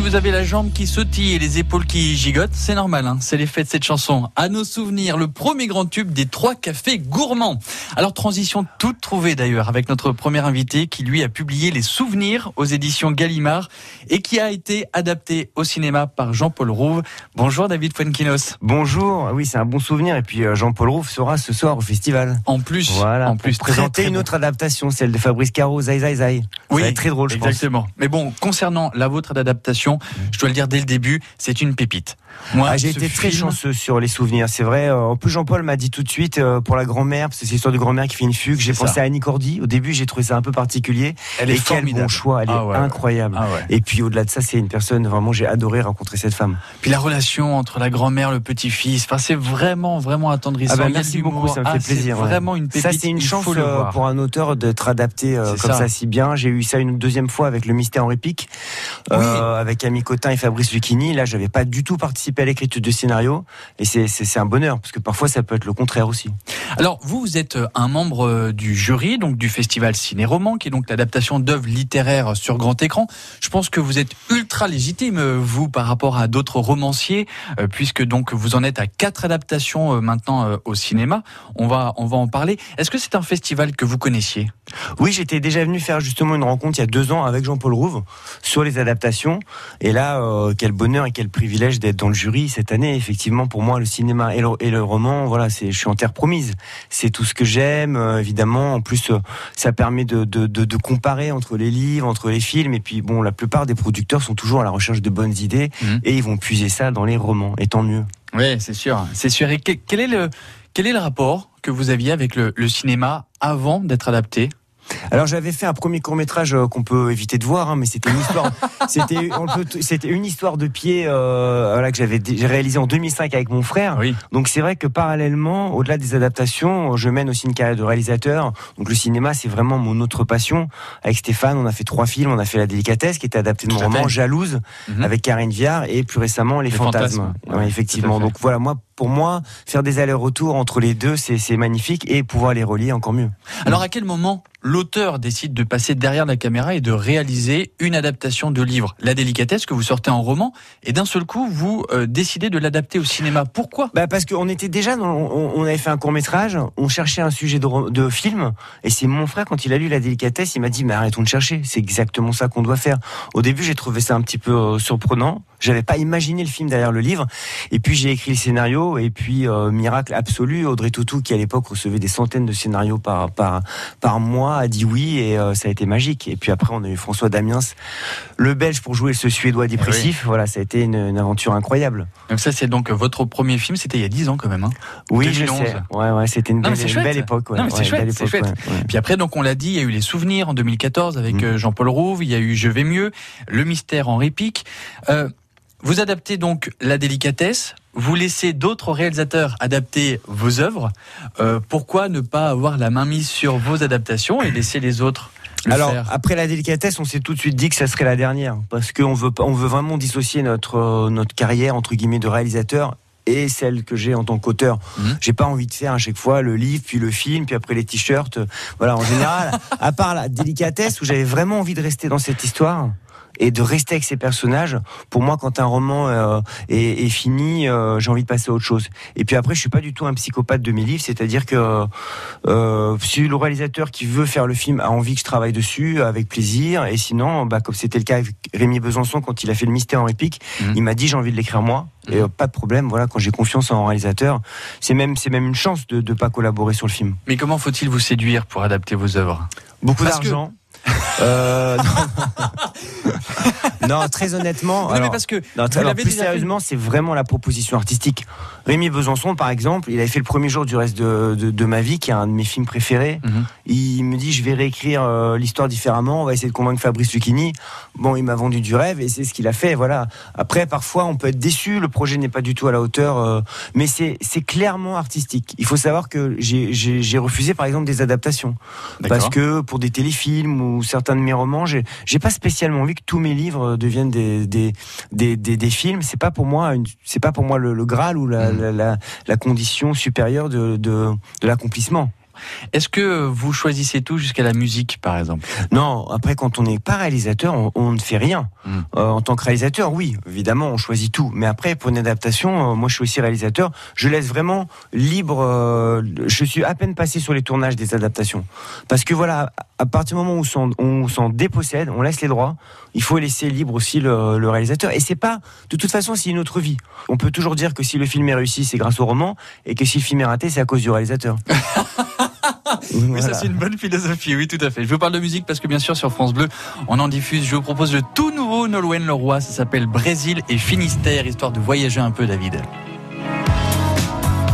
si vous avez la jambe qui sautille et les épaules qui gigotent, c'est normal, hein c'est l'effet de cette chanson. À nos souvenirs, le premier grand tube des trois cafés gourmands. Alors transition toute trouvée d'ailleurs avec notre premier invité qui lui a publié Les Souvenirs aux éditions Gallimard et qui a été adapté au cinéma par Jean-Paul Rouve. Bonjour David Fuenquinos. Bonjour, oui c'est un bon souvenir et puis euh, Jean-Paul Rouve sera ce soir au festival. En plus, voilà, en plus présenter une autre adaptation, celle de Fabrice Caro, Zai Zai Zai. Oui, Ça va être très drôle, je exactement. Mais bon, concernant la vôtre d'adaptation, je dois le dire dès le début, c'est une pépite. Moi, Ah, j'ai été très chanceux sur les souvenirs, c'est vrai. Euh, En plus, Jean-Paul m'a dit tout de suite euh, pour la grand-mère, parce que c'est l'histoire de grand-mère qui fait une fugue. J'ai pensé ça. à Annie Cordy. Au début, j'ai trouvé ça un peu particulier. Elle est et quel formidable. bon choix, elle Ah est ouais, incroyable. Ah ouais. Et puis au-delà de ça, c'est une personne vraiment, j'ai adoré rencontrer cette femme. Puis la relation entre la grand-mère, le petit-fils, enfin, c'est vraiment, vraiment attendrissant. Ah bah, merci beaucoup, ça me fait Ah, plaisir. ouais. Vraiment une pépite. Ça, c'est une chance euh, pour un auteur d'être adapté euh, comme ça. ça. si bien. J'ai eu ça une deuxième fois avec le Mystère Henri Pic, euh, avec Ami Cotin et Fabrice Lucchini. Là, j'avais pas du tout participé à l'écriture du scénario, et c'est un bonheur parce que parfois ça peut être le contraire aussi. Alors, vous, vous êtes un membre euh, du jury, donc du festival Ciné-Roman, qui est donc l'adaptation d'œuvres littéraires sur grand écran. Je pense que vous êtes ultra légitime, euh, vous, par rapport à d'autres romanciers, euh, puisque donc vous en êtes à quatre adaptations euh, maintenant euh, au cinéma. On va, on va en parler. Est-ce que c'est un festival que vous connaissiez? Oui, j'étais déjà venu faire justement une rencontre il y a deux ans avec Jean-Paul Rouve sur les adaptations. Et là, euh, quel bonheur et quel privilège d'être dans le jury cette année. Effectivement, pour moi, le cinéma et le, et le roman, voilà, c'est, je suis en terre promise. C'est tout ce que j'aime, euh, évidemment. En plus, euh, ça permet de, de, de, de comparer entre les livres, entre les films. Et puis, bon, la plupart des producteurs sont toujours à la recherche de bonnes idées Mhm. et ils vont puiser ça dans les romans. Et tant mieux. Oui, c'est sûr, c'est sûr. Et que- quel est le, quel est le rapport que vous aviez avec le, le cinéma avant d'être adapté? Alors j'avais fait un premier court métrage qu'on peut éviter de voir, hein, mais c'était une histoire, c'était une histoire de pied euh, voilà, que j'avais réalisé en 2005 avec mon frère. Oui. Donc c'est vrai que parallèlement, au-delà des adaptations, je mène aussi une carrière de réalisateur. Donc le cinéma, c'est vraiment mon autre passion. Avec Stéphane, on a fait trois films. On a fait La Délicatesse, qui était adapté de mon roman. Jalouse, Mhm. avec Karine Viard, et plus récemment Les, Les Fantasmes. Fantasmes. Ouais, Ouais, effectivement. Donc voilà, moi, pour moi, faire des allers-retours entre les deux, c'est magnifique, et pouvoir les relier encore mieux. Alors à quel moment l'auteur décide de passer derrière la caméra et de réaliser une adaptation de livre? La délicatesse que vous sortez en roman et d'un seul coup vous euh, décidez de l'adapter au cinéma. Pourquoi? Bah parce qu'on était déjà, dans, on, on avait fait un court métrage, on cherchait un sujet de film, et c'est mon frère quand il a lu la délicatesse, il m'a dit mais arrêtons de chercher, c'est exactement ça qu'on doit faire. Au début j'ai trouvé ça un petit peu euh, surprenant, j'avais pas imaginé le film derrière le livre, et puis j'ai écrit le scénario, et puis euh, miracle absolu, Audrey Tautou qui à l'époque recevait des centaines de scénarios par par par mois a dit oui, et euh, ça a été magique. Et puis après on a eu François Damiens, le Belge pour jouer ce Suédois dépressif, voilà ça a été une, une aventure incroyable. Donc ça c'est donc votre premier film, c'était il y a 10 ans quand même. hein. Oui, 2011. je sais. Ouais, ouais, c'était une belle, une belle époque. Ouais. Non, c'est chouette, époque, chouette. Puis après donc on l'a dit, il y a eu les souvenirs en 2014 avec Mhm. euh, Jean-Paul Rouve, il y a eu Je vais mieux, Le mystère Henri Pic. Euh, vous adaptez donc La délicatesse. Vous laissez d'autres réalisateurs adapter vos œuvres. Euh, pourquoi ne pas avoir la main mise sur vos adaptations et laisser les autres le Alors faire après la délicatesse, on s'est tout de suite dit que ça serait la dernière parce qu'on veut on veut vraiment dissocier notre euh, notre carrière entre guillemets de réalisateur et celle que j'ai en tant qu'auteur. Mhm. J'ai pas envie de faire à chaque fois le livre, puis le film, puis après les t-shirts. Voilà, en général, à part la délicatesse où j'avais vraiment envie de rester dans cette histoire et de rester avec ces personnages. Pour moi, quand un roman euh, est, est fini, euh, j'ai envie de passer à autre chose. Et puis après, je suis pas du tout un psychopathe de mes livres, c'est-à-dire que euh, si le réalisateur qui veut faire le film a envie que je travaille dessus, avec plaisir. Et sinon, bah, comme c'était le cas avec Rémi Besançon quand il a fait le Mystère en réplique, Mhm. il m'a dit j'ai envie de l'écrire moi. Et euh, pas de problème. Voilà, quand j'ai confiance en réalisateur, c'est même c'est même une chance de ne pas collaborer sur le film. Mais comment faut-il vous séduire pour adapter vos œuvres? Beaucoup Parce que- d'argent. Euh, non. très honnêtement. Non, mais alors- parce que non, vous alors, plus sérieusement, c'est vraiment la proposition artistique. Rémi Besançon, par exemple, il avait fait le premier jour du reste de, de, de ma vie, qui est un de mes films préférés. Mhm. Il me dit, je vais réécrire euh, l'histoire différemment. On va essayer de convaincre Fabrice Lucchini. Bon, il m'a vendu du rêve et c'est ce qu'il a fait. Voilà. Après, parfois, on peut être déçu. Le projet n'est pas du tout à la hauteur, euh, mais c'est c'est clairement artistique. Il faut savoir que j'ai- refusé, par exemple, des adaptations parce que pour des téléfilms ou certains de mes romans, j'ai j'ai pas spécialement envie que tous mes livres deviennent des des des, des, des films. C'est pas pour moi une- c'est pas pour moi le, le graal ou la, Mhm. la, la, la condition supérieure de de, de l'accomplissement. Est-ce que vous choisissez tout jusqu'à la musique, par exemple? Non, après, quand on n'est pas réalisateur, on, on, ne fait rien. Mm. Euh, en tant que réalisateur, oui, évidemment, on choisit tout. Mais après, pour une adaptation, euh, moi, je suis aussi réalisateur. Je laisse vraiment libre. Euh, je suis à peine passé sur les tournages des adaptations, parce que voilà, à partir du moment où on s'en dépossède, on laisse les droits. Il faut laisser libre aussi le, le réalisateur. Et c'est pas, de toute façon, c'est une autre vie. On peut toujours dire que si le film est réussi, c'est grâce au roman, et que si le film est raté, c'est à cause du réalisateur. Oui, ça c'est une bonne philosophie, oui, tout à fait. Je vous parle de musique parce que bien sûr sur France Bleu, on en diffuse. Je vous propose le tout nouveau Nolwenn Leroy, ça s'appelle Brésil et Finistère, histoire de voyager un peu, David.